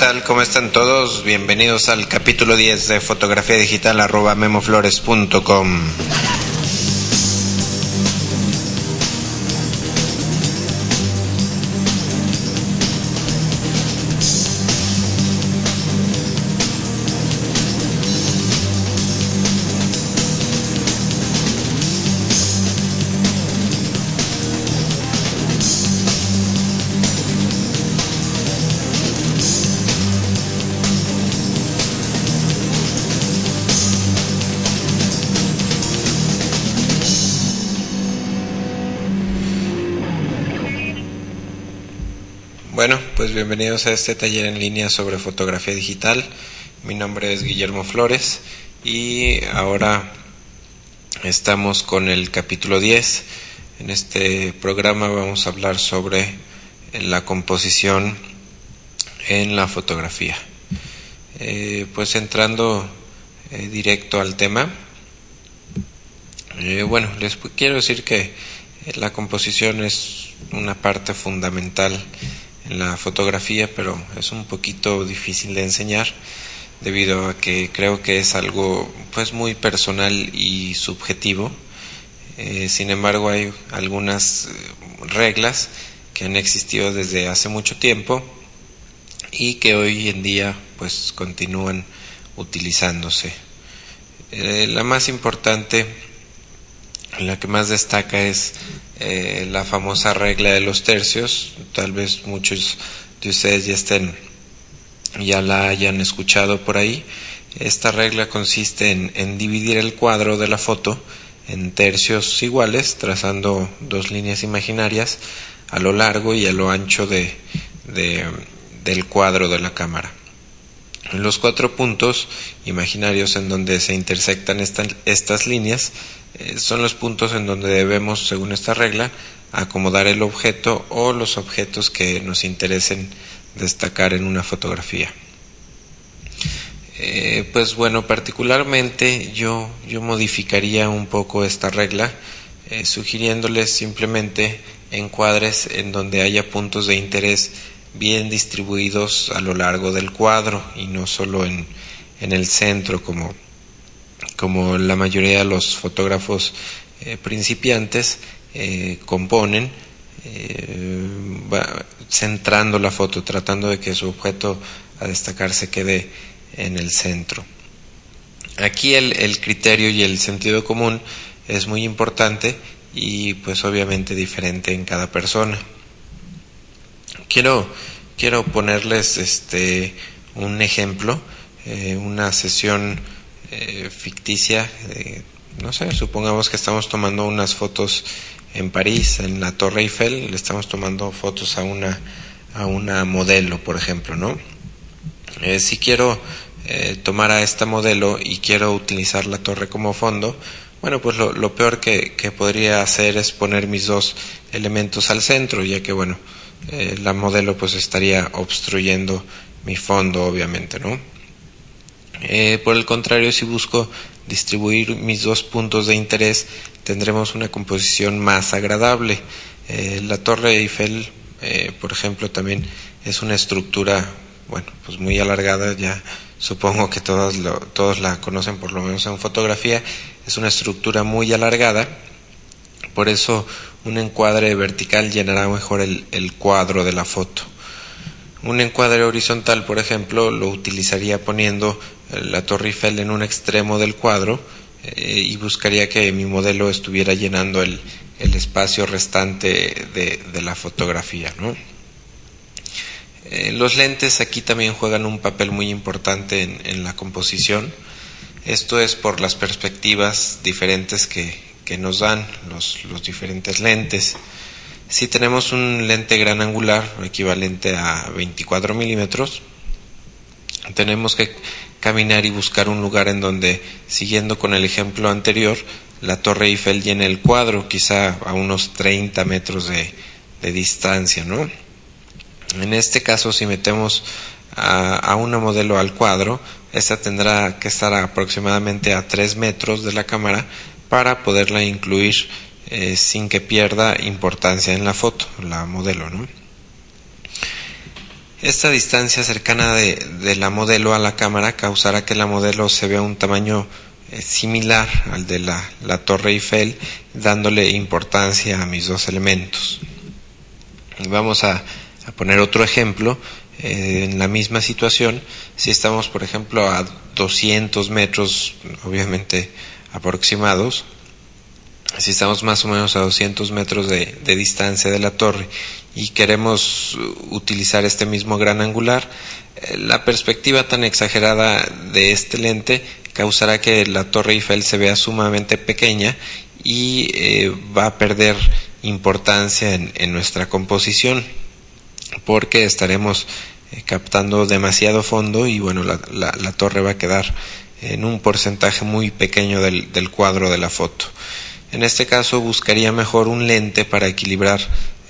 tal? ¿Cómo están todos? Bienvenidos al capítulo 10 de fotografía digital arroba memoflores.com. Bueno, pues bienvenidos a este taller en línea sobre fotografía digital. Mi nombre es Guillermo Flores y ahora estamos con el capítulo 10. En este programa vamos a hablar sobre la composición en la fotografía. Eh, pues entrando eh, directo al tema, eh, bueno, les quiero decir que la composición es una parte fundamental la fotografía, pero es un poquito difícil de enseñar debido a que creo que es algo pues muy personal y subjetivo. Eh, sin embargo, hay algunas eh, reglas que han existido desde hace mucho tiempo y que hoy en día pues continúan utilizándose. Eh, la más importante, la que más destaca es eh, la famosa regla de los tercios. Tal vez muchos de ustedes ya estén, ya la hayan escuchado por ahí. Esta regla consiste en, dividir el cuadro de la foto en tercios iguales, trazando dos líneas imaginarias a lo largo y a lo ancho de, del cuadro de la cámara. Los cuatro puntos imaginarios en donde se intersectan estas líneas eh, son los puntos en donde debemos, según esta regla, acomodar el objeto o los objetos que nos interesen destacar en una fotografía. Eh, pues bueno, particularmente yo, yo modificaría un poco esta regla, eh, sugiriéndoles simplemente encuadres en donde haya puntos de interés bien distribuidos a lo largo del cuadro y no solo en, en el centro como como la mayoría de los fotógrafos eh, principiantes eh, componen, eh, centrando la foto, tratando de que su objeto a destacar se quede en el centro. Aquí el, criterio y el sentido común es muy importante y pues obviamente diferente en cada persona. Quiero, quiero ponerles este, un ejemplo, una sesión eh, ficticia. no sé, supongamos que estamos tomando unas fotos en París, en la Torre Eiffel, le estamos tomando fotos a una, a una modelo, por ejemplo, ¿no? Eh, si quiero eh, tomar a esta modelo y quiero utilizar la torre como fondo, bueno, pues lo, peor que, podría hacer es poner mis dos elementos al centro, ya que, bueno, la modelo pues estaría obstruyendo mi fondo, obviamente, ¿no? Eh, por el contrario, si busco distribuir mis dos puntos de interés, tendremos una composición más agradable. Eh, la Torre Eiffel, eh, por ejemplo, también es una estructura, bueno, pues muy alargada, ya supongo que todos, todos la conocen por lo menos en fotografía, es una estructura muy alargada, por eso un encuadre vertical llenará mejor el cuadro de la foto. Un encuadre horizontal, por ejemplo, lo utilizaría poniendo la Torre Eiffel en un extremo del cuadro eh, y buscaría que mi modelo estuviera llenando el, el espacio restante de, de la fotografía. ¿no? Eh, los lentes aquí también juegan un papel muy importante en, en, la composición. Esto es por las perspectivas diferentes que, que nos dan los, los, diferentes lentes. Si tenemos un lente gran angular equivalente a 24 milímetros, tenemos que caminar y buscar un lugar en donde, siguiendo con el ejemplo anterior, la Torre Eiffel llene el cuadro, quizá a unos 30 metros de, de distancia, ¿no? En este caso, si metemos a, a, una modelo al cuadro, esta tendrá que estar aproximadamente a 3 metros de la cámara para poderla incluir eh, sin que pierda importancia en la foto, la modelo, ¿no? Esta distancia cercana de, la modelo a la cámara causará que la modelo se vea un tamaño eh, similar al de la, Torre Eiffel, dándole importancia a mis dos elementos. Vamos a, poner otro ejemplo. Eh, en la misma situación, si estamos, por ejemplo, a 200 metros, obviamente aproximados, si estamos más o menos a 200 metros de, distancia de la torre y queremos utilizar este mismo gran angular, eh, la perspectiva tan exagerada de este lente causará que la torre Eiffel se vea sumamente pequeña y eh, va a perder importancia en, nuestra composición porque estaremos eh, captando demasiado fondo y bueno la, torre va a quedar en un porcentaje muy pequeño del cuadro de la foto. En este caso buscaría mejor un lente para equilibrar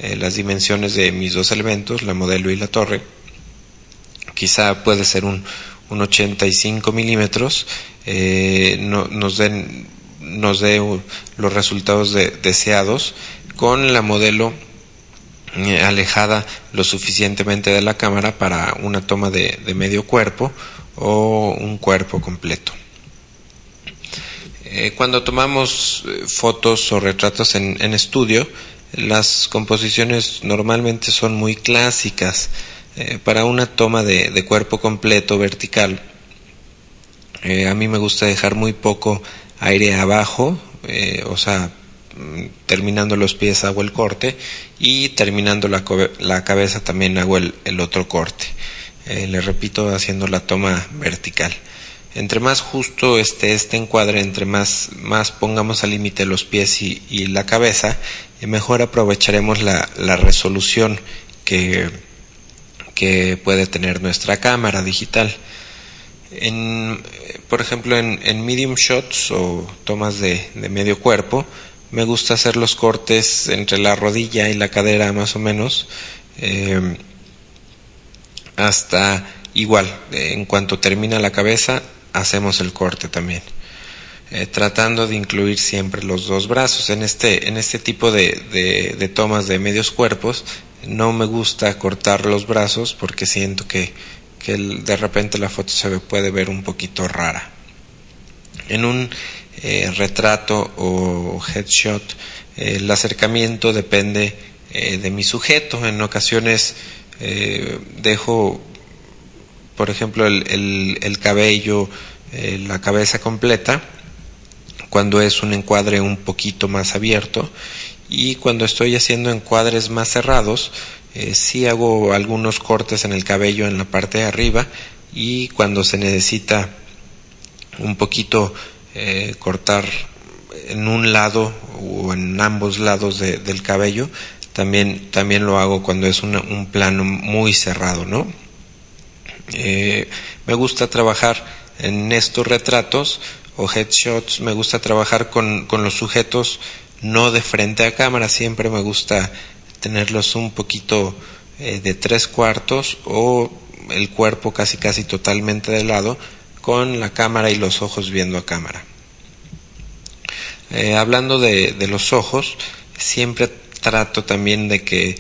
eh, las dimensiones de mis dos elementos, la modelo y la torre. Quizá puede ser un, un 85 milímetros, eh, nos, den, nos dé los resultados deseados con la modelo eh, alejada lo suficientemente de la cámara para una toma de medio cuerpo o un cuerpo completo. Cuando tomamos fotos o retratos en, estudio, las composiciones normalmente son muy clásicas. Eh, para una toma de, cuerpo completo vertical, a mí me gusta dejar muy poco aire abajo, o sea, mm, terminando los pies hago el corte y terminando la, cabeza también hago el, el otro corte. le repito, haciendo la toma vertical entre más justo esté este encuadre, entre más, más pongamos al límite los pies y, la cabeza, eh, mejor aprovecharemos la, resolución que, puede tener nuestra cámara digital. En, por ejemplo, en, medium shots o tomas de, medio cuerpo, me gusta hacer los cortes entre la rodilla y la cadera más o menos, eh, hasta igual, en cuanto termina la cabeza, hacemos el corte también. Eh, tratando de incluir siempre los dos brazos. En este, en este tipo de, de, tomas de medios cuerpos no me gusta cortar los brazos porque siento que, que de repente la foto se puede ver un poquito rara. En un eh, retrato o headshot eh, el acercamiento depende de mi sujeto. En ocasiones dejo por ejemplo, el, el, cabello, eh, la cabeza completa, cuando es un encuadre un poquito más abierto y cuando estoy haciendo encuadres más cerrados, eh, sí hago algunos cortes en el cabello en la parte de arriba y cuando se necesita un poquito eh, cortar en un lado o en ambos lados del cabello, también, también lo hago cuando es un plano muy cerrado, ¿no? Eh, me gusta trabajar en estos retratos o headshots, me gusta trabajar con, los sujetos no de frente a cámara, siempre me gusta tenerlos un poquito eh, de tres cuartos o el cuerpo casi casi totalmente de lado con la cámara y los ojos viendo a cámara. Eh, hablando de, los ojos, siempre trato también de que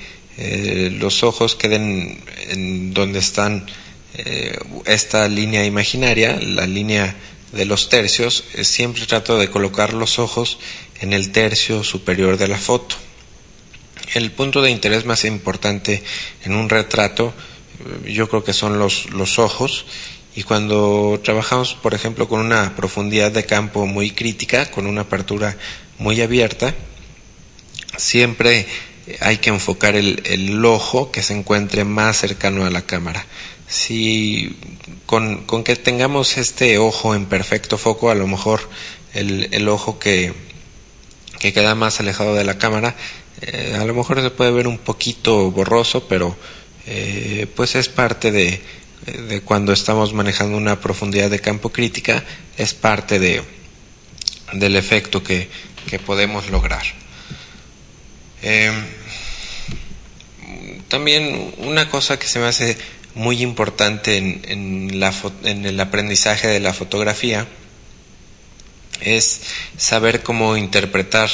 los ojos queden en donde están eh, esta línea imaginaria, la línea de los tercios, siempre trato de colocar los ojos en el tercio superior de la foto. El punto de interés más importante en un retrato eh, yo creo que son los, los ojos y cuando trabajamos por ejemplo con una profundidad de campo muy crítica, con una apertura muy abierta, siempre hay que enfocar el, el ojo que se encuentre más cercano a la cámara si con, que tengamos este ojo en perfecto foco, a lo mejor el, el ojo que, que, queda más alejado de la cámara, eh, a lo mejor se puede ver un poquito borroso, pero eh, pues es parte de, de, cuando estamos manejando una profundidad de campo crítica, es parte de, del efecto que, que podemos lograr. Eh, también una cosa que se me hace muy importante en, en, la, en el aprendizaje de la fotografía es saber cómo interpretar,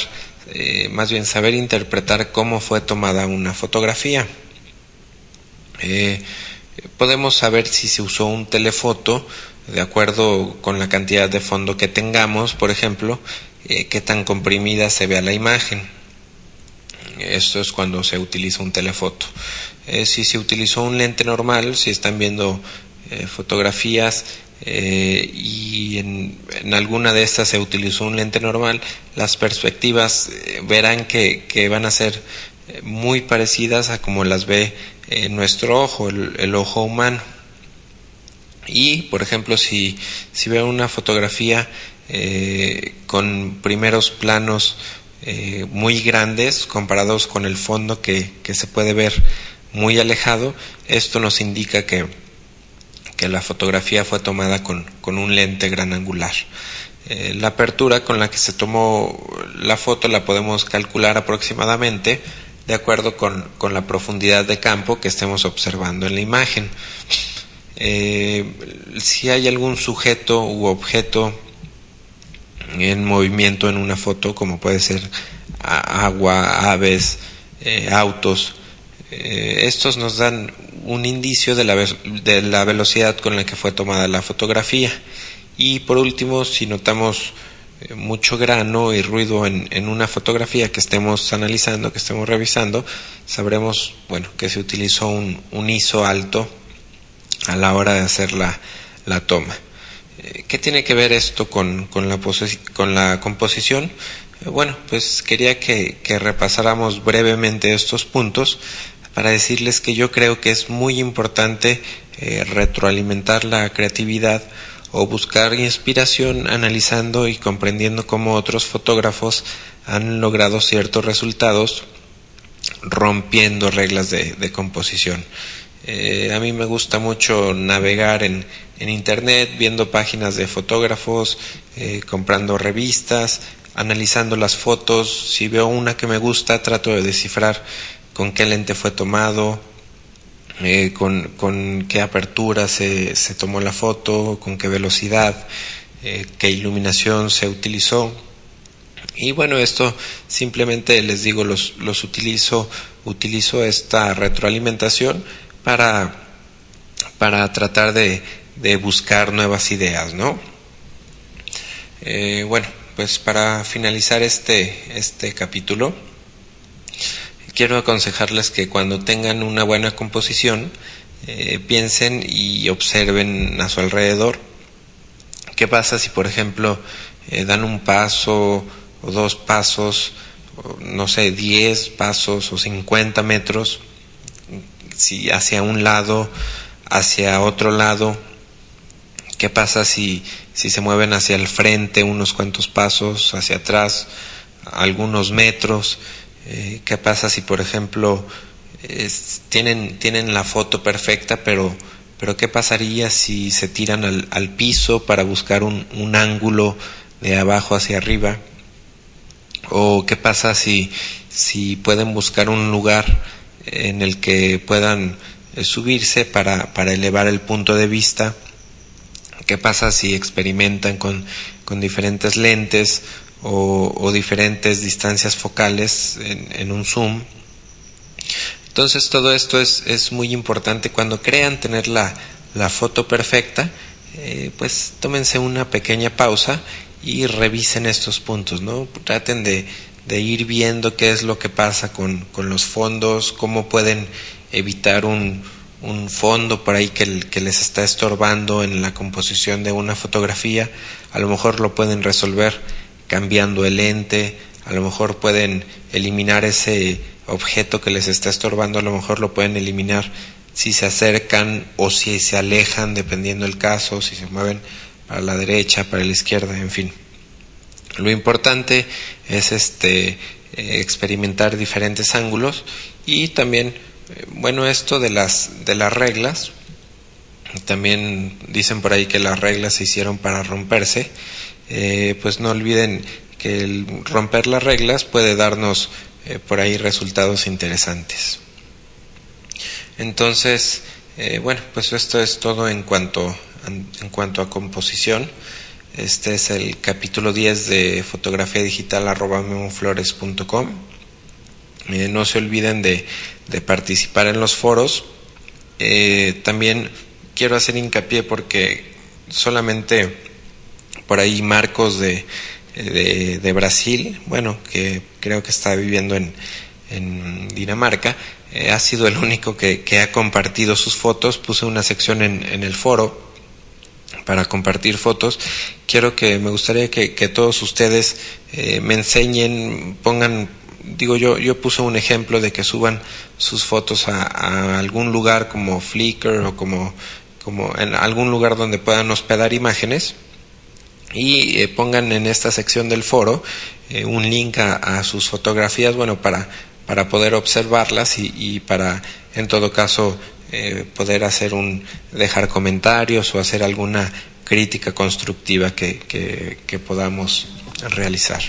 eh, más bien saber interpretar cómo fue tomada una fotografía. Eh, podemos saber si se usó un telefoto de acuerdo con la cantidad de fondo que tengamos, por ejemplo, qué tan comprimida se vea la imagen. Esto es cuando se utiliza un telefoto. Si se utilizó un lente normal, si están viendo fotografías eh, y en, alguna de estas se utilizó un lente normal, las perspectivas eh, verán que, que, van a ser eh, muy parecidas a como las ve nuestro ojo, el, ojo humano. Y, por ejemplo, si, si veo una fotografía con primeros planos muy grandes comparados con el fondo que, que se puede ver muy alejado, esto nos indica que, que la fotografía fue tomada con, un lente gran angular. Eh, la apertura con la que se tomó la foto la podemos calcular aproximadamente de acuerdo con, la profundidad de campo que estemos observando en la imagen. Eh, si hay algún sujeto u objeto en movimiento en una foto, como puede ser agua, aves, eh, autos, estos nos dan un indicio de la, de la velocidad con la que fue tomada la fotografía. Y por último, si notamos eh, mucho grano y ruido en, en, una fotografía que estemos analizando, que estemos revisando, sabremos bueno, que se utilizó un, un ISO alto a la hora de hacer la, la toma. Eh, ¿Qué tiene que ver esto con, con, la, con la composición? Eh, bueno, pues quería que, que repasáramos brevemente estos puntos para decirles que yo creo que es muy importante eh, retroalimentar la creatividad o buscar inspiración analizando y comprendiendo cómo otros fotógrafos han logrado ciertos resultados rompiendo reglas de, composición. Eh, a mí me gusta mucho navegar en, internet, viendo páginas de fotógrafos, eh, comprando revistas, analizando las fotos. Si veo una que me gusta, trato de descifrar con qué lente fue tomado, eh, con, qué apertura se, se, tomó la foto, con qué velocidad, eh, qué iluminación se utilizó. Y bueno, esto simplemente les digo, los, los utilizo, utilizo esta retroalimentación para, para tratar de, de buscar nuevas ideas, ¿no? Eh, bueno, pues para finalizar este, este capítulo, quiero aconsejarles que cuando tengan una buena composición, eh, piensen y observen a su alrededor. ¿Qué pasa si, por ejemplo, eh, dan un paso o dos pasos, no sé, diez pasos o cincuenta metros, si hacia un lado, hacia otro lado? ¿Qué pasa si, si se mueven hacia el frente unos cuantos pasos, hacia atrás algunos metros? Eh, ¿Qué pasa si, por ejemplo, tienen, tienen la foto perfecta, pero, pero qué pasaría si se tiran al, al piso para buscar un, un, ángulo de abajo hacia arriba? ¿O qué pasa si, si pueden buscar un lugar en el que puedan eh, subirse para, para elevar el punto de vista? ¿Qué pasa si experimentan con, con diferentes lentes o, diferentes distancias focales en, un zoom. Entonces todo esto es, es, muy importante. Cuando crean tener la, la foto perfecta, eh, pues tómense una pequeña pausa y revisen estos puntos, ¿no? Traten de, de ir viendo qué es lo que pasa con, con los fondos, cómo pueden evitar un, un fondo por ahí que, que, les está estorbando en la composición de una fotografía, a lo mejor lo pueden resolver cambiando el lente, a lo mejor pueden eliminar ese objeto que les está estorbando, a lo mejor lo pueden eliminar si se acercan o si se alejan, dependiendo el caso, si se mueven para la derecha, para la izquierda, en fin. Lo importante es este eh, experimentar diferentes ángulos y también eh, bueno esto de las de las reglas también dicen por ahí que las reglas se hicieron para romperse eh, pues no olviden que el romper las reglas puede darnos eh, por ahí resultados interesantes. Entonces, eh, bueno, pues esto es todo en cuanto, en cuanto a composición. Este es el capítulo 10 de fotografía digital arroba memoflores.com. no se olviden de, de participar en los foros también quiero hacer hincapié porque solamente por ahí Marcos de, de, Brasil, bueno, que creo que está viviendo en, en Dinamarca, eh, ha sido el único que, que, ha compartido sus fotos. Puse una sección en, en el foro para compartir fotos. Quiero que, me gustaría que, que todos ustedes eh, me enseñen, pongan, digo yo, yo puse un ejemplo de que suban sus fotos a, a algún lugar como Flickr o como, como en algún lugar donde puedan hospedar imágenes y eh, pongan en esta sección del foro eh, un link a, sus fotografías, bueno, para, para poder observarlas y, para, en todo caso, eh, poder hacer un, dejar comentarios o hacer alguna crítica constructiva que, que, que podamos realizar.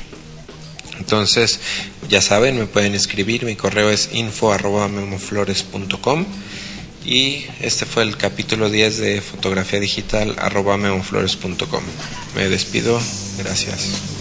Entonces, ya saben, me pueden escribir, mi correo es info arroba memoflores.com y este fue el capítulo 10 de fotografía digital arroba memoflores.com. Me despido, gracias.